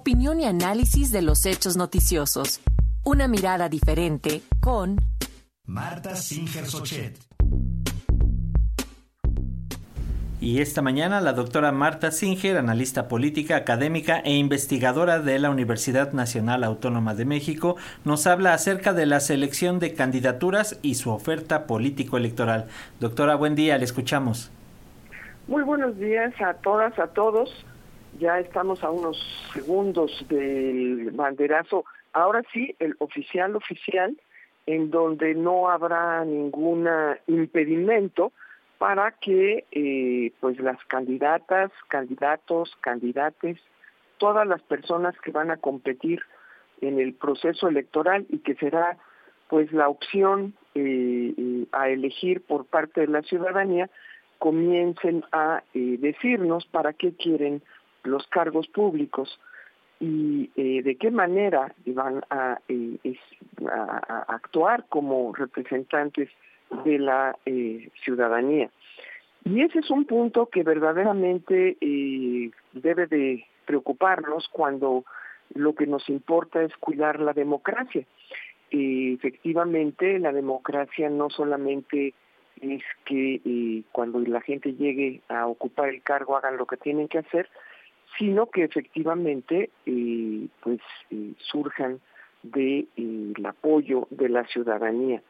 Opinión y análisis de los hechos noticiosos. Una mirada diferente con Marta Singer Sochet. Y esta mañana la doctora Marta Singer, analista política, académica e investigadora de la Universidad Nacional Autónoma de México, nos habla acerca de la selección de candidaturas y su oferta político-electoral. Doctora, buen día, le escuchamos. Muy buenos días a todas, a todos. Ya estamos a unos segundos del banderazo. Ahora sí, el oficial oficial, en donde no habrá ningún impedimento para que eh, pues las candidatas, candidatos, candidates, todas las personas que van a competir en el proceso electoral y que será pues la opción eh, eh, a elegir por parte de la ciudadanía, comiencen a decirnos para qué quieren los cargos públicos y de qué manera van a, a actuar como representantes de la eh, ciudadanía. Y ese es un punto que verdaderamente eh, debe de preocuparnos cuando lo que nos importa es cuidar la democracia. Eh, efectivamente, la democracia no solamente es que cuando la gente llegue a ocupar el cargo hagan lo que tienen que hacer, sino que efectivamente pues surjan del de, apoyo de la ciudadanía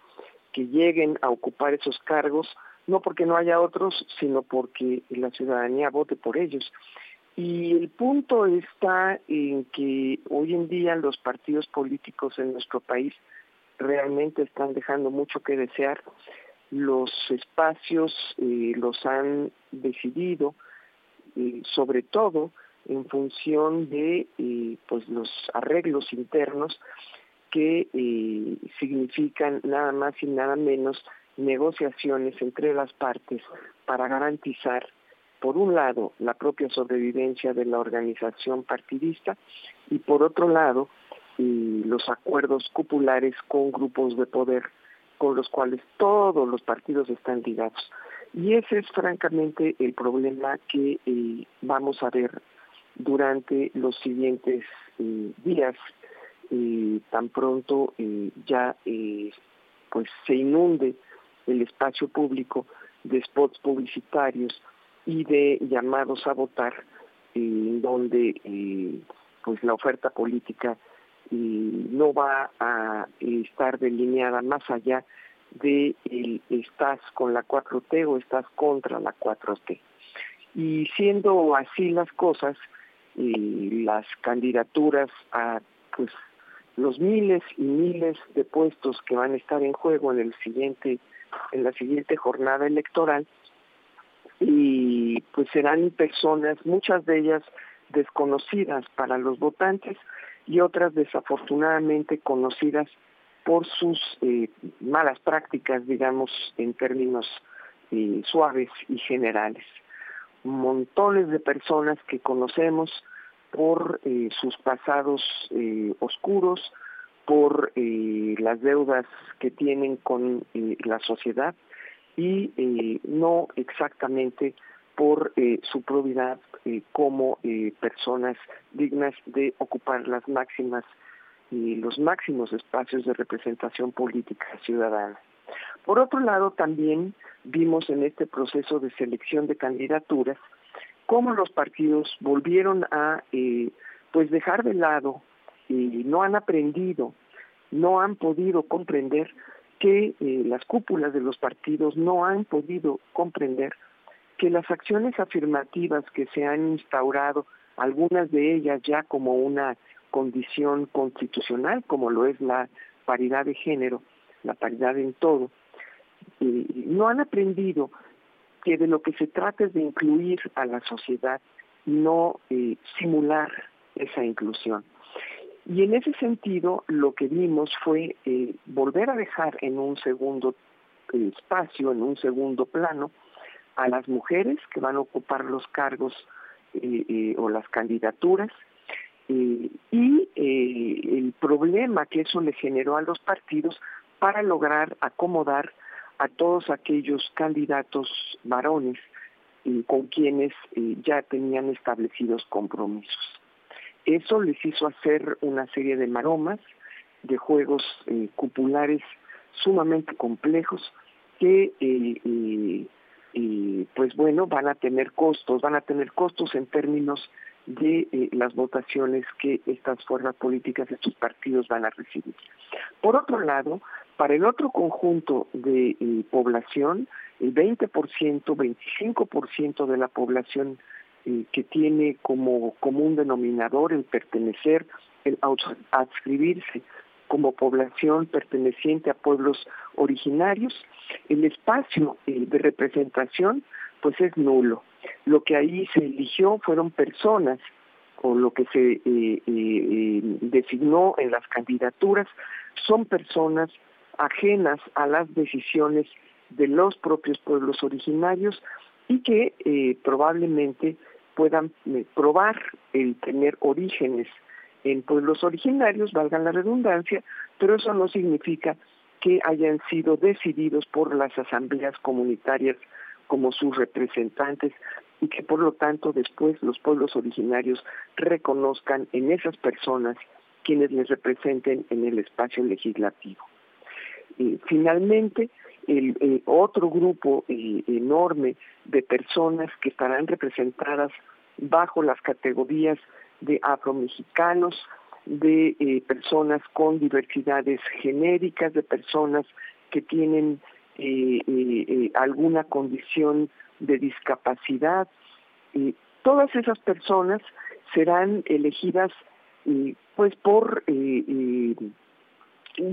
que lleguen a ocupar esos cargos, no porque no haya otros, sino porque la ciudadanía vote por ellos. Y el punto está en que hoy en día los partidos políticos en nuestro país realmente están dejando mucho que desear. Los espacios eh, los han decidido, eh, sobre todo en función de eh, pues los arreglos internos que eh, significan nada más y nada menos negociaciones entre las partes para garantizar, por un lado, la propia sobrevivencia de la organización partidista y por otro lado, eh, los acuerdos cupulares con grupos de poder con los cuales todos los partidos están ligados. Y ese es francamente el problema que vamos a ver durante los siguientes días eh, tan pronto eh, ya eh, pues se inunde el espacio público de spots publicitarios y de llamados a votar donde pues la oferta política no va a estar delineada más allá de el estás con la 4T o estás contra la 4T. Y siendo así las cosas, las candidaturas a pues los miles y miles de puestos que van a estar en juego en el siguiente en la siguiente jornada electoral y pues serán personas muchas de ellas desconocidas para los votantes y otras desafortunadamente conocidas por sus eh, malas prácticas digamos en términos eh, suaves y generales montones de personas que conocemos por eh, sus pasados eh, oscuros, por eh, las deudas que tienen con la sociedad y no exactamente por su probidad como personas dignas de ocupar las máximas y los máximos espacios de representación política ciudadana. Por otro lado, también vimos en este proceso de selección de candidaturas cómo los partidos volvieron a eh, pues dejar de lado y no han aprendido, no han podido comprender que eh, las cúpulas de los partidos no han podido comprender que las acciones afirmativas que se han instaurado, algunas de ellas ya como una condición constitucional, como lo es la paridad de género, la paridad en todo, eh, no han aprendido que de lo que se trata es de incluir a la sociedad no simular esa inclusión. Y en ese sentido, lo que vimos fue volver a dejar en un segundo espacio, en un segundo plano, a las mujeres que van a ocupar los cargos o las candidaturas y el problema que eso le generó a los partidos para lograr acomodar a todos aquellos candidatos varones con quienes ya tenían establecidos compromisos. Eso les hizo hacer una serie de maromas, de juegos cupulares sumamente complejos que pues bueno van a tener costos, van a tener costos en términos de eh, las votaciones que estas fuerzas políticas, estos partidos van a recibir. Por otro lado, para el otro conjunto de eh, población, el 20%, 25% de la población eh, que tiene como común denominador el pertenecer, el adscribirse como población perteneciente a pueblos originarios, el espacio de representación pues es nulo. Lo que ahí se eligió fueron personas, o lo que se eh, eh, eh, designó en las candidaturas, son personas ajenas a las decisiones de los propios pueblos originarios y que probablemente puedan probar el tener orígenes en pueblos originarios, valga la redundancia, pero eso no significa que hayan sido decididos por las asambleas comunitarias como sus representantes y que por lo tanto después los pueblos originarios reconozcan en esas personas quienes les representen en el espacio legislativo. Finalmente, el, otro grupo eh, enorme de personas que estarán representadas bajo las categorías de afromexicanos, de eh, personas con diversidades genéricas, de personas que tienen eh, eh, eh, alguna condición de discapacidad. todas esas personas serán elegidas pues por,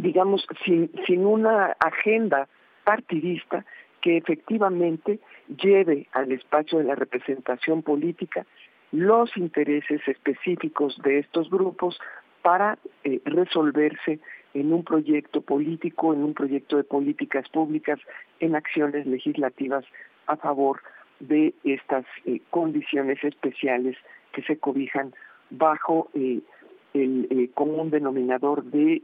digamos, sin, sin una agenda partidista que efectivamente lleve al espacio de la representación política los intereses específicos de estos grupos para resolverse en un proyecto político, en un proyecto de políticas públicas, en acciones legislativas a favor de estas eh, condiciones especiales que se cobijan bajo eh, el eh, común denominador de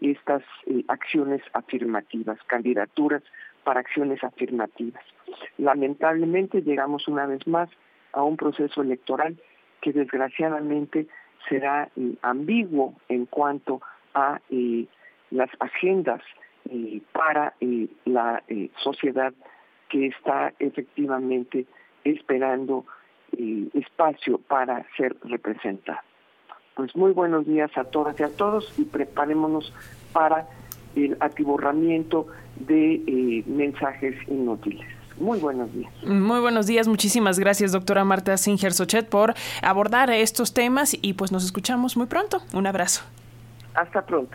estas acciones afirmativas, candidaturas para acciones afirmativas. Lamentablemente llegamos una vez más a un proceso electoral que desgraciadamente será ambiguo en cuanto a eh, las agendas eh, para eh, la sociedad que está efectivamente esperando espacio para ser representada. Pues muy buenos días a todas y a todos y preparémonos para el atiborramiento de mensajes inútiles. Muy buenos días. Muy buenos días. Muchísimas gracias, doctora Marta Singer Sochet, por abordar estos temas y pues nos escuchamos muy pronto. Un abrazo. Hasta pronto.